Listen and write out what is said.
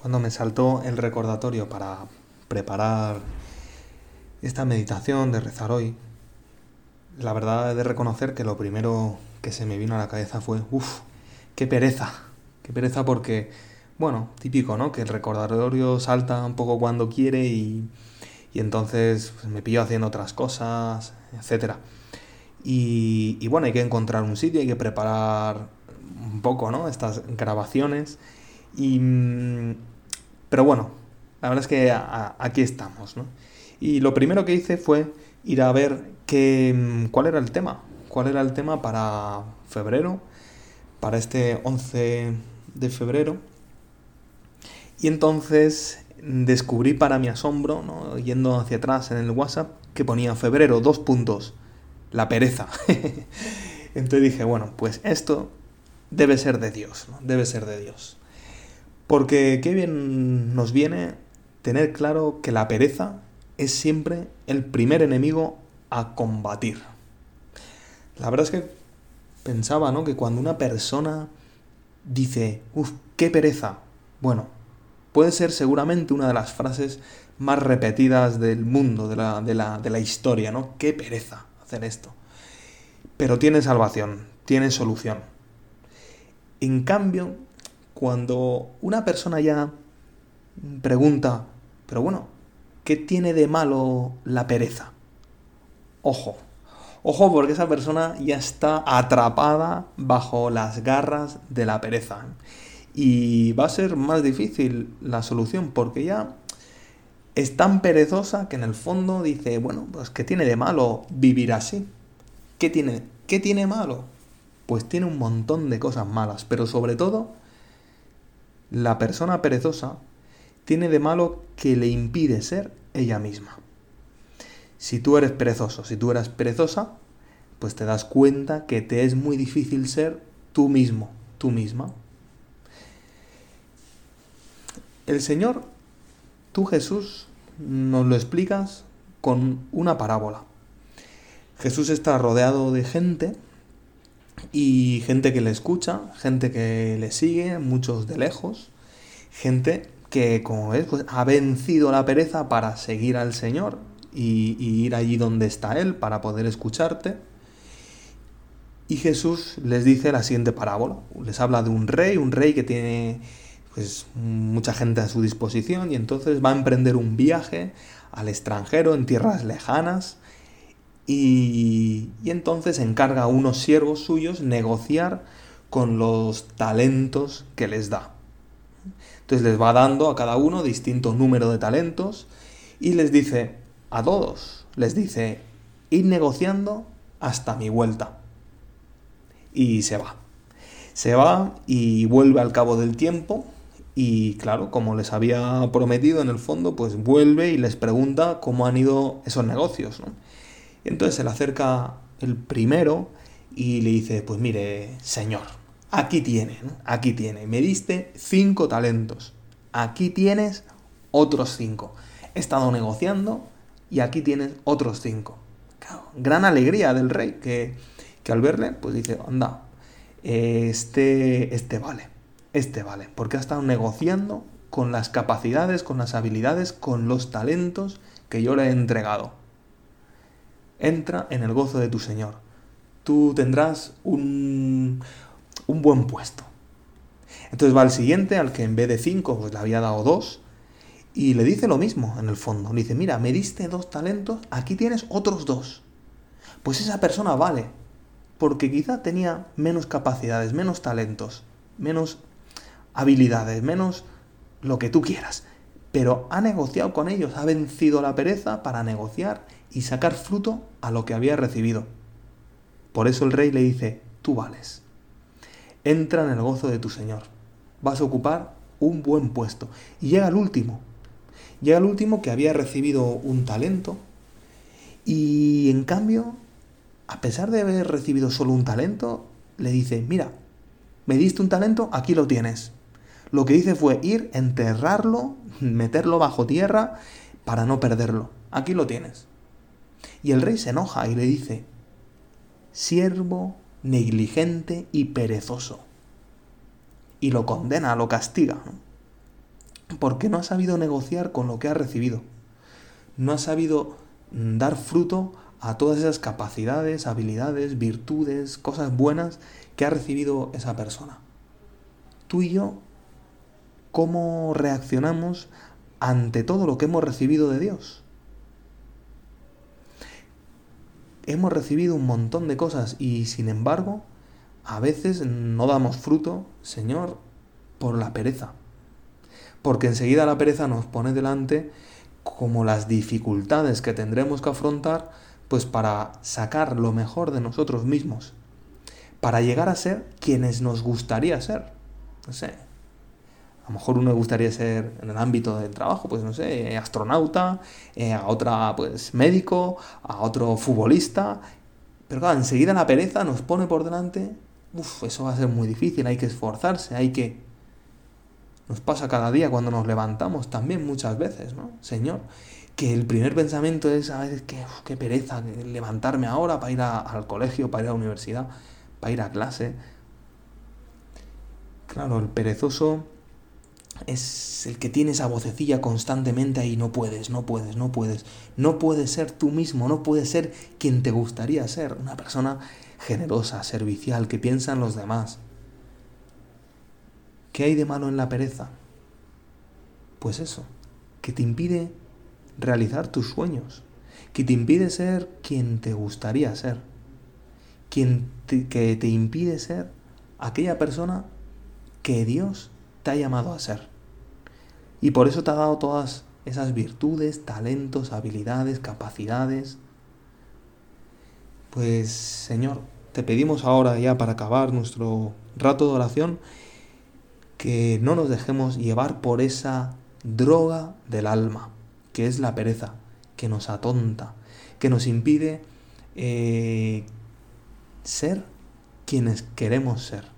cuando me saltó el recordatorio para preparar esta meditación de rezar hoy, la verdad he de reconocer que lo primero que se me vino a la cabeza fue, uff, qué pereza, qué pereza porque, bueno, típico, ¿no? Que el recordatorio salta un poco cuando quiere y, y entonces pues, me pillo haciendo otras cosas, etc. Y, y bueno, hay que encontrar un sitio, hay que preparar un poco, ¿no? Estas grabaciones. Y, mm, pero bueno, la verdad es que aquí estamos, ¿no? Y lo primero que hice fue ir a ver qué, mm, cuál era el tema, cuál era el tema para febrero, para este 11 de febrero. Y entonces descubrí para mi asombro, ¿no? yendo hacia atrás en el WhatsApp, que ponía febrero, dos puntos, la pereza. entonces dije, bueno, pues esto debe ser de Dios, ¿no? debe ser de Dios. Porque qué bien nos viene tener claro que la pereza es siempre el primer enemigo a combatir. La verdad es que pensaba, ¿no? Que cuando una persona dice, uff, qué pereza, bueno, puede ser seguramente una de las frases más repetidas del mundo, de la, de la, de la historia, ¿no? Qué pereza hacer esto. Pero tiene salvación, tiene solución. En cambio, cuando una persona ya pregunta, pero bueno, ¿qué tiene de malo la pereza? Ojo, ojo porque esa persona ya está atrapada bajo las garras de la pereza. Y va a ser más difícil la solución porque ya es tan perezosa que en el fondo dice, bueno, pues ¿qué tiene de malo vivir así? ¿Qué tiene, qué tiene malo? pues tiene un montón de cosas malas, pero sobre todo, la persona perezosa tiene de malo que le impide ser ella misma. Si tú eres perezoso, si tú eres perezosa, pues te das cuenta que te es muy difícil ser tú mismo, tú misma. El Señor, tú Jesús, nos lo explicas con una parábola. Jesús está rodeado de gente y gente que le escucha, gente que le sigue, muchos de lejos, gente que, como ves, pues, ha vencido la pereza para seguir al Señor y, ir allí donde está Él para poder escucharte. Y Jesús les dice la siguiente parábola. Les habla de un rey, un rey que tiene pues mucha gente a su disposición y entonces va a emprender un viaje al extranjero en tierras lejanas y, entonces encarga a unos siervos suyos negociar con los talentos que les da. Entonces les va dando a cada uno distinto número de talentos y les dice a todos, les dice, ir negociando hasta mi vuelta. Y se va. Se va y vuelve al cabo del tiempo y claro, como les había prometido en el fondo, pues vuelve y les pregunta cómo han ido esos negocios. Entonces se le acerca el primero y le dice, pues mire, señor, aquí tiene, aquí tiene, me diste cinco talentos, aquí tienes otros cinco. He estado negociando y aquí tienes otros cinco. gran alegría del rey que, que al verle, pues dice, anda, este, este vale, este vale, porque ha estado negociando con las capacidades, con las habilidades, con los talentos que yo le he entregado entra en el gozo de tu Señor. Tú tendrás un, un buen puesto. Entonces va al siguiente, al que en vez de cinco, pues le había dado dos, y le dice lo mismo en el fondo. Le dice, mira, me diste dos talentos, aquí tienes otros dos. Pues esa persona vale, porque quizá tenía menos capacidades, menos talentos, menos habilidades, menos lo que tú quieras. Pero ha negociado con ellos, ha vencido la pereza para negociar y sacar fruto a lo que había recibido. Por eso el rey le dice, tú vales. Entra en el gozo de tu Señor. Vas a ocupar un buen puesto. Y llega el último. Llega el último que había recibido un talento y en cambio, a pesar de haber recibido solo un talento, le dice, mira, me diste un talento, aquí lo tienes. Lo que hice fue ir, enterrarlo, meterlo bajo tierra para no perderlo. Aquí lo tienes. Y el rey se enoja y le dice, siervo negligente y perezoso. Y lo condena, lo castiga. porque no ha sabido negociar con lo que ha recibido. No ha sabido mm, dar fruto a todas esas capacidades, habilidades, virtudes, cosas buenas que ha recibido esa persona. Tú y yo, ¿cómo reaccionamos ante todo lo que hemos recibido de Dios? Hemos recibido un montón de cosas y sin embargo, a veces no damos fruto, Señor, por la pereza. Porque enseguida la pereza nos pone delante como las dificultades que tendremos que afrontar pues para sacar lo mejor de nosotros mismos, para llegar a ser quienes nos gustaría ser. No sé, a lo mejor uno le gustaría ser en el ámbito del trabajo, pues no sé, astronauta, eh, a otra pues médico, a otro futbolista, pero claro, enseguida la pereza nos pone por delante, uff, eso va a ser muy difícil, hay que esforzarse, hay que... Nos pasa cada día cuando nos levantamos también muchas veces, ¿no? Señor, que el primer pensamiento es a veces que qué pereza levantarme ahora para ir al colegio, para ir a la universidad, para ir a clase. Claro, el perezoso es el que tiene esa vocecilla constantemente ahí, no puedes, no puedes, no puedes, no puedes ser tú mismo, no puedes ser quien te gustaría ser, una persona generosa, servicial, que piensa en los demás. ¿Qué hay de malo en la pereza? Pues eso, que te impide realizar tus sueños, que te impide ser quien te gustaría ser, quien que te impide ser aquella persona que Dios te ha llamado a ser. Y por eso te ha dado todas esas virtudes, talentos, habilidades, capacidades. Pues Señor, te pedimos ahora ya para acabar nuestro rato de oración que no nos dejemos llevar por esa droga del alma que es la pereza, que nos atonta, que nos impide eh, ser quienes queremos ser.